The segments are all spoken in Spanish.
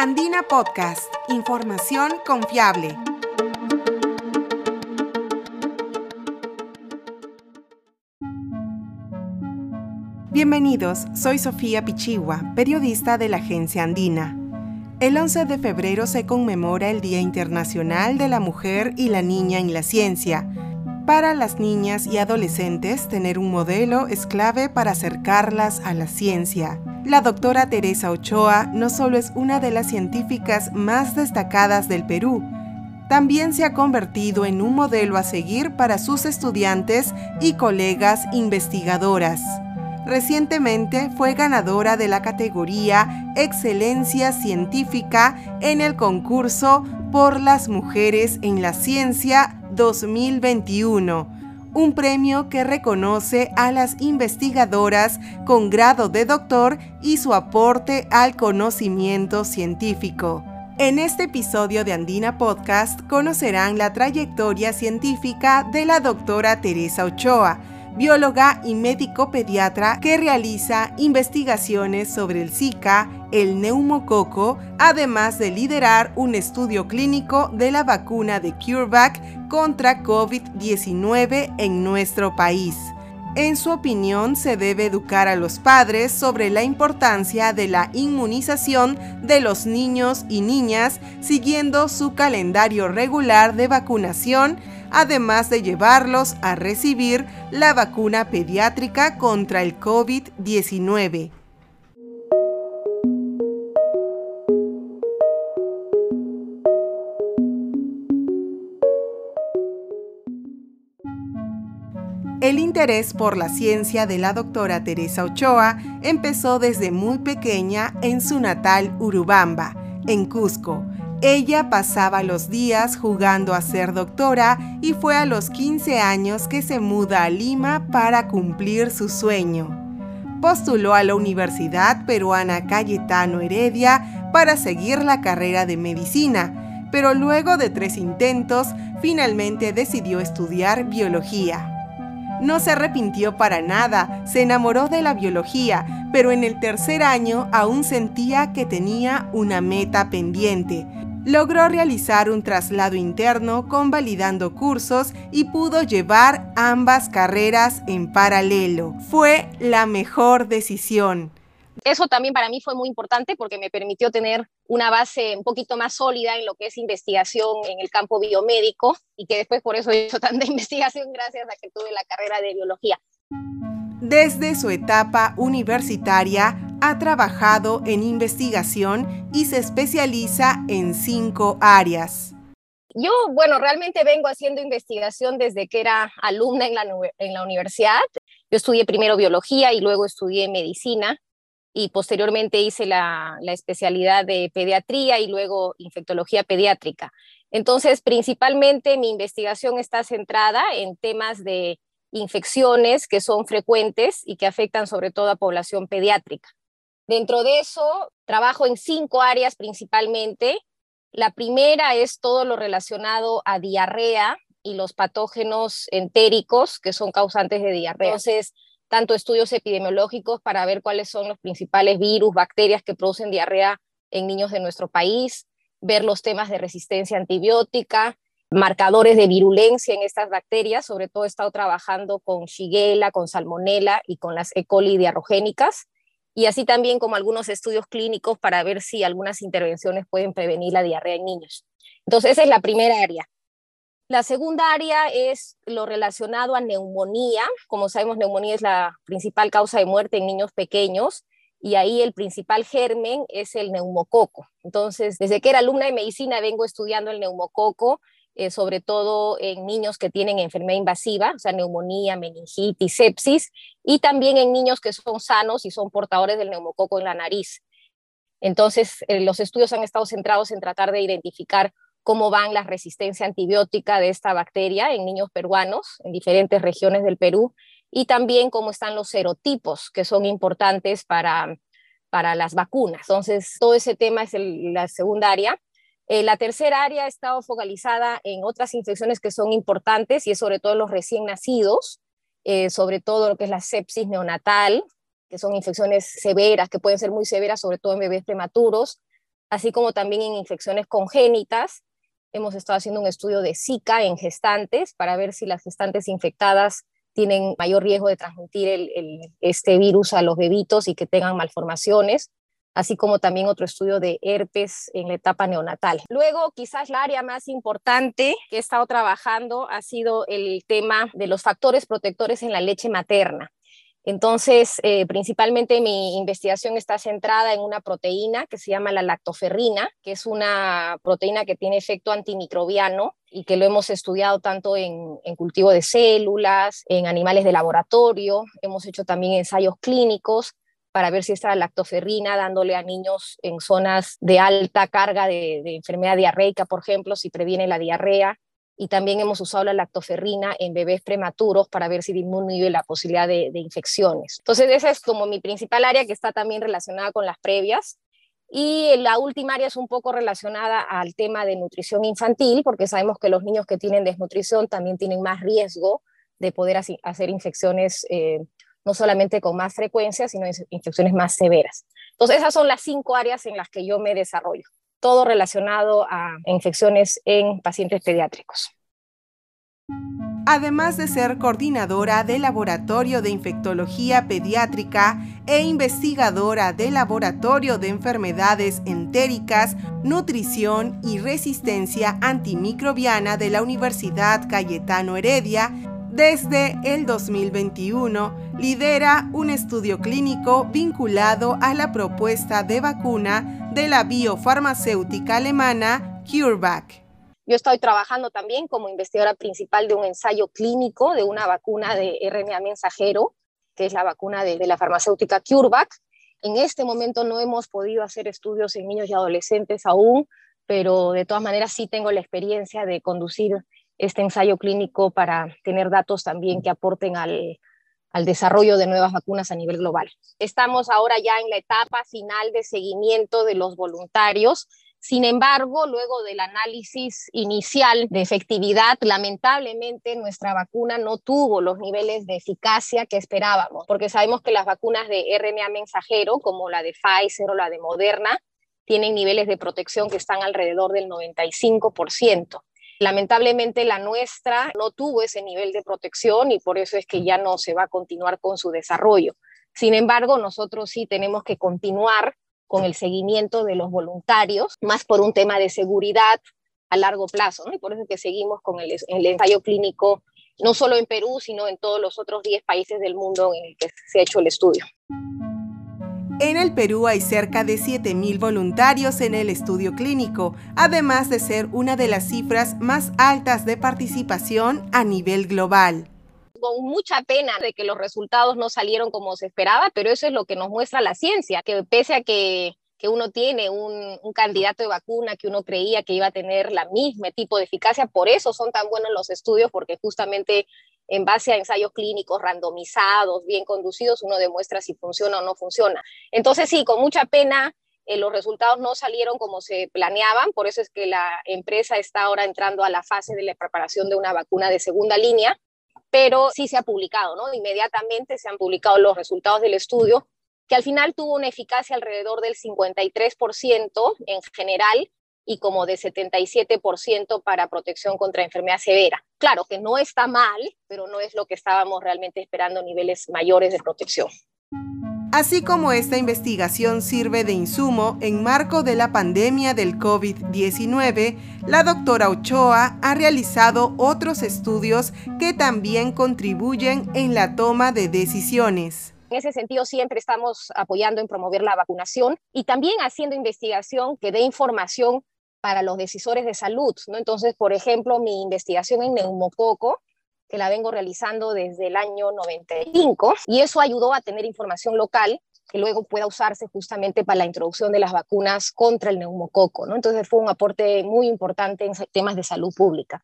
Andina Podcast, información confiable. Bienvenidos, soy Sofía Pichigua, periodista de la agencia Andina. El 11 de febrero se conmemora el Día Internacional de la Mujer y la Niña en la Ciencia. Para las niñas y adolescentes, tener un modelo es clave para acercarlas a la ciencia. La doctora Teresa Ochoa no solo es una de las científicas más destacadas del Perú, también se ha convertido en un modelo a seguir para sus estudiantes y colegas investigadoras. Recientemente fue ganadora de la categoría Excelencia Científica en el concurso por las mujeres en la ciencia 2021 un premio que reconoce a las investigadoras con grado de doctor y su aporte al conocimiento científico. En este episodio de Andina Podcast conocerán la trayectoria científica de la doctora Teresa Ochoa, bióloga y médico pediatra que realiza investigaciones sobre el Zika, el neumococo, además de liderar un estudio clínico de la vacuna de CureVac contra COVID-19 en nuestro país. En su opinión, se debe educar a los padres sobre la importancia de la inmunización de los niños y niñas siguiendo su calendario regular de vacunación, además de llevarlos a recibir la vacuna pediátrica contra el COVID-19. El interés por la ciencia de la doctora Teresa Ochoa empezó desde muy pequeña en su natal Urubamba, en Cusco. Ella pasaba los días jugando a ser doctora y fue a los 15 años que se muda a Lima para cumplir su sueño. Postuló a la Universidad Peruana Cayetano Heredia para seguir la carrera de medicina, pero luego de tres intentos finalmente decidió estudiar biología. No se arrepintió para nada, se enamoró de la biología, pero en el tercer año aún sentía que tenía una meta pendiente. Logró realizar un traslado interno convalidando cursos y pudo llevar ambas carreras en paralelo. Fue la mejor decisión. Eso también para mí fue muy importante porque me permitió tener una base un poquito más sólida en lo que es investigación en el campo biomédico y que después por eso he hecho tanta investigación gracias a que tuve la carrera de biología. Desde su etapa universitaria ha trabajado en investigación y se especializa en cinco áreas. Yo, bueno, realmente vengo haciendo investigación desde que era alumna en la, en la universidad. Yo estudié primero biología y luego estudié medicina y posteriormente hice la, especialidad de pediatría y luego infectología pediátrica. Entonces, principalmente mi investigación está centrada en temas de infecciones que son frecuentes y que afectan sobre todo a población pediátrica. Dentro de eso, trabajo en cinco áreas principalmente. La primera es todo lo relacionado a diarrea y los patógenos entéricos que son causantes de diarrea. Entonces, tanto estudios epidemiológicos para ver cuáles son los principales virus, bacterias que producen diarrea en niños de nuestro país, ver los temas de resistencia antibiótica, marcadores de virulencia en estas bacterias, sobre todo he estado trabajando con Shigella, con Salmonella y con las E. coli diarrogénicas, y así también como algunos estudios clínicos para ver si algunas intervenciones pueden prevenir la diarrea en niños. Entonces, esa es la primera área. La segunda área es lo relacionado a neumonía. Como sabemos, neumonía es la principal causa de muerte en niños pequeños y ahí el principal germen es el neumococo. Entonces, desde que era alumna de medicina vengo estudiando el neumococo, eh, sobre todo en niños que tienen enfermedad invasiva, o sea, neumonía, meningitis, sepsis, y también en niños que son sanos y son portadores del neumococo en la nariz. Entonces, eh, los estudios han estado centrados en tratar de identificar cómo van la resistencia antibiótica de esta bacteria en niños peruanos en diferentes regiones del Perú y también cómo están los serotipos que son importantes para, para las vacunas. Entonces, todo ese tema es la segunda área. Eh, la tercera área ha estado focalizada en otras infecciones que son importantes y es sobre todo los recién nacidos, eh, sobre todo lo que es la sepsis neonatal, que son infecciones severas, que pueden ser muy severas, sobre todo en bebés prematuros, así como también en infecciones congénitas. Hemos estado haciendo un estudio de Zika en gestantes para ver si las gestantes infectadas tienen mayor riesgo de transmitir este virus a los bebitos y que tengan malformaciones así como también otro estudio de herpes en la etapa neonatal. Luego, quizás la área más importante que he estado trabajando ha sido el tema de los factores protectores en la leche materna. Entonces, eh, principalmente mi investigación está centrada en una proteína que se llama la lactoferrina, que es una proteína que tiene efecto antimicrobiano y que lo hemos estudiado tanto en, en, cultivo de células, en animales de laboratorio, hemos hecho también ensayos clínicos para ver si esta lactoferrina dándole a niños en zonas de alta carga de, enfermedad diarreica, por ejemplo, si previene la diarrea. Y también hemos usado la lactoferrina en bebés prematuros para ver si disminuye la posibilidad de, de infecciones. Entonces, esa es como mi principal área que está también relacionada con las previas. Y la última área es un poco relacionada al tema de nutrición infantil, porque sabemos que los niños que tienen desnutrición también tienen más riesgo de poder hacer infecciones eh, no solamente con más frecuencia, sino infecciones más severas. Entonces, esas son las cinco áreas en las que yo me desarrollo, todo relacionado a infecciones en pacientes pediátricos. Además de ser coordinadora del Laboratorio de Infectología Pediátrica e investigadora del Laboratorio de Enfermedades Entéricas, Nutrición y Resistencia Antimicrobiana de la Universidad Cayetano Heredia, desde el 2021 lidera un estudio clínico vinculado a la propuesta de vacuna de la biofarmacéutica alemana CureVac. Yo estoy trabajando también como investigadora principal de un ensayo clínico de una vacuna de RNA mensajero, que es la vacuna de, de la farmacéutica CureVac. En este momento no hemos podido hacer estudios en niños y adolescentes aún, pero de todas maneras sí tengo la experiencia de conducir este ensayo clínico para tener datos también que aporten al, desarrollo de nuevas vacunas a nivel global. Estamos ahora ya en la etapa final de seguimiento de los voluntarios. Sin embargo, luego del análisis inicial de efectividad, lamentablemente nuestra vacuna no tuvo los niveles de eficacia que esperábamos, porque sabemos que las vacunas de RNA mensajero, como la de Pfizer o la de Moderna, tienen niveles de protección que están alrededor del 95%. Lamentablemente la nuestra no tuvo ese nivel de protección y por eso es que ya no se va a continuar con su desarrollo. Sin embargo, nosotros sí tenemos que continuar con el seguimiento de los voluntarios, más por un tema de seguridad a largo plazo, y por eso es que seguimos con el, el ensayo clínico, no solo en Perú, sino en todos los otros 10 países del mundo en el que se ha hecho el estudio. En el Perú hay cerca de 7.000 voluntarios en el estudio clínico, además de ser una de las cifras más altas de participación a nivel global. Con mucha pena de que los resultados no salieron como se esperaba, pero eso es lo que nos muestra la ciencia, que pese a que, uno tiene un, un, candidato de vacuna que uno creía que iba a tener la misma tipo de eficacia, por eso son tan buenos los estudios, porque justamente en base a ensayos clínicos randomizados, bien conducidos, uno demuestra si funciona o no funciona. Entonces, sí, con mucha pena, eh, los resultados no salieron como se planeaban, por eso es que la empresa está ahora entrando a la fase de la preparación de una vacuna de segunda línea, pero sí se ha publicado, ¿no? Inmediatamente se han publicado los resultados del estudio, que al final tuvo una eficacia alrededor del 53% en general y como de 77% para protección contra enfermedad severa. Claro que no está mal, pero no es lo que estábamos realmente esperando, niveles mayores de protección. Así como esta investigación sirve de insumo en marco de la pandemia del COVID-19, la doctora Ochoa ha realizado otros estudios que también contribuyen en la toma de decisiones. En ese sentido, siempre estamos apoyando en promover la vacunación y también haciendo investigación que dé información para los decisores de salud, ¿no? Entonces, por ejemplo, mi investigación en neumococo, que la vengo realizando desde el año 95, y eso ayudó a tener información local que luego pueda usarse justamente para la introducción de las vacunas contra el neumococo, ¿no? Entonces fue un aporte muy importante en temas de salud pública.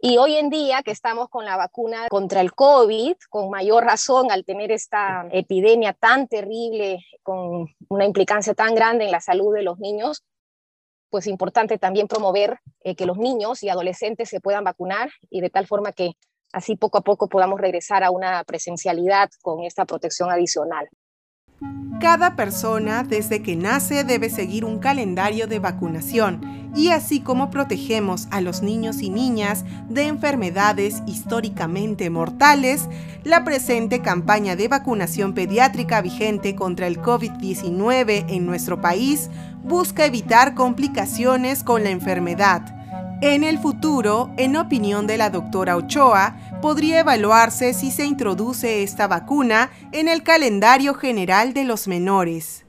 Y hoy en día que estamos con la vacuna contra el COVID, con mayor razón al tener esta epidemia tan terrible, con una implicancia tan grande en la salud de los niños, pues importante también promover eh, que los niños y adolescentes se puedan vacunar y de tal forma que así poco a poco podamos regresar a una presencialidad con esta protección adicional. Cada persona desde que nace debe seguir un calendario de vacunación y así como protegemos a los niños y niñas de enfermedades históricamente mortales, la presente campaña de vacunación pediátrica vigente contra el COVID-19 en nuestro país busca evitar complicaciones con la enfermedad en el futuro, en opinión de la doctora Ochoa, podría evaluarse si se introduce esta vacuna en el calendario general de los menores.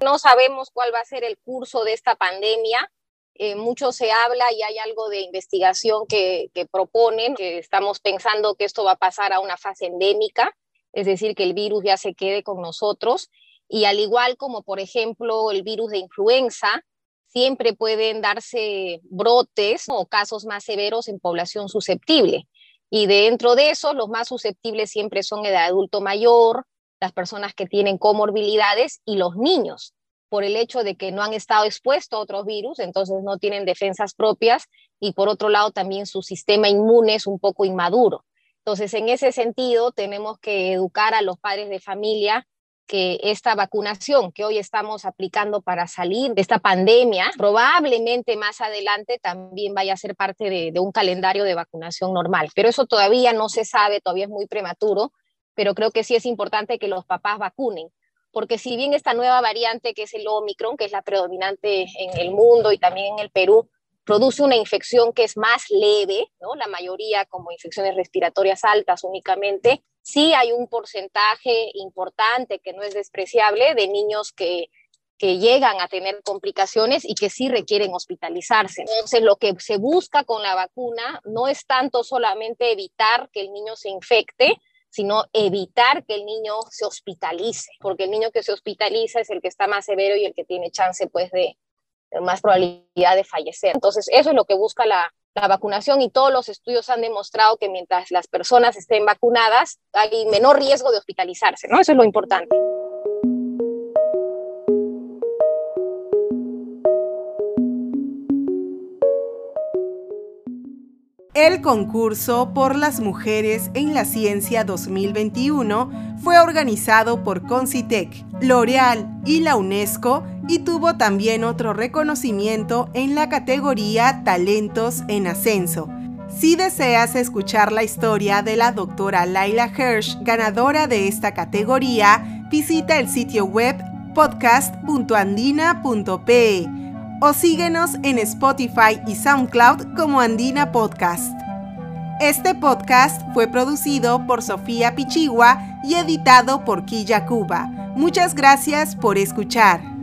No sabemos cuál va a ser el curso de esta pandemia. Eh, mucho se habla y hay algo de investigación que, que proponen, que estamos pensando que esto va a pasar a una fase endémica, es decir, que el virus ya se quede con nosotros. Y al igual como, por ejemplo, el virus de influenza, siempre pueden darse brotes o casos más severos en población susceptible. Y dentro de eso, los más susceptibles siempre son el adulto mayor, las personas que tienen comorbilidades y los niños, por el hecho de que no han estado expuestos a otros virus, entonces no tienen defensas propias y por otro lado también su sistema inmune es un poco inmaduro. Entonces, en ese sentido, tenemos que educar a los padres de familia que esta vacunación que hoy estamos aplicando para salir de esta pandemia, probablemente más adelante también vaya a ser parte de, un calendario de vacunación normal. Pero eso todavía no se sabe, todavía es muy prematuro, pero creo que sí es importante que los papás vacunen, porque si bien esta nueva variante que es el Omicron, que es la predominante en el mundo y también en el Perú, produce una infección que es más leve, ¿no? la mayoría como infecciones respiratorias altas únicamente, sí hay un porcentaje importante que no es despreciable de niños que, que llegan a tener complicaciones y que sí requieren hospitalizarse. Entonces, lo que se busca con la vacuna no es tanto solamente evitar que el niño se infecte, sino evitar que el niño se hospitalice, porque el niño que se hospitaliza es el que está más severo y el que tiene chance pues de, más probabilidad de fallecer. Entonces, eso es lo que busca la, vacunación y todos los estudios han demostrado que mientras las personas estén vacunadas hay menor riesgo de hospitalizarse, ¿no? Eso es lo importante. El concurso por las mujeres en la ciencia 2021 fue organizado por Concitec, L'Oreal y la UNESCO y tuvo también otro reconocimiento en la categoría Talentos en Ascenso. Si deseas escuchar la historia de la doctora Laila Hirsch, ganadora de esta categoría, visita el sitio web podcast.andina.pe o síguenos en Spotify y SoundCloud como Andina Podcast. Este podcast fue producido por Sofía Pichigua y editado por Quilla Cuba. Muchas gracias por escuchar.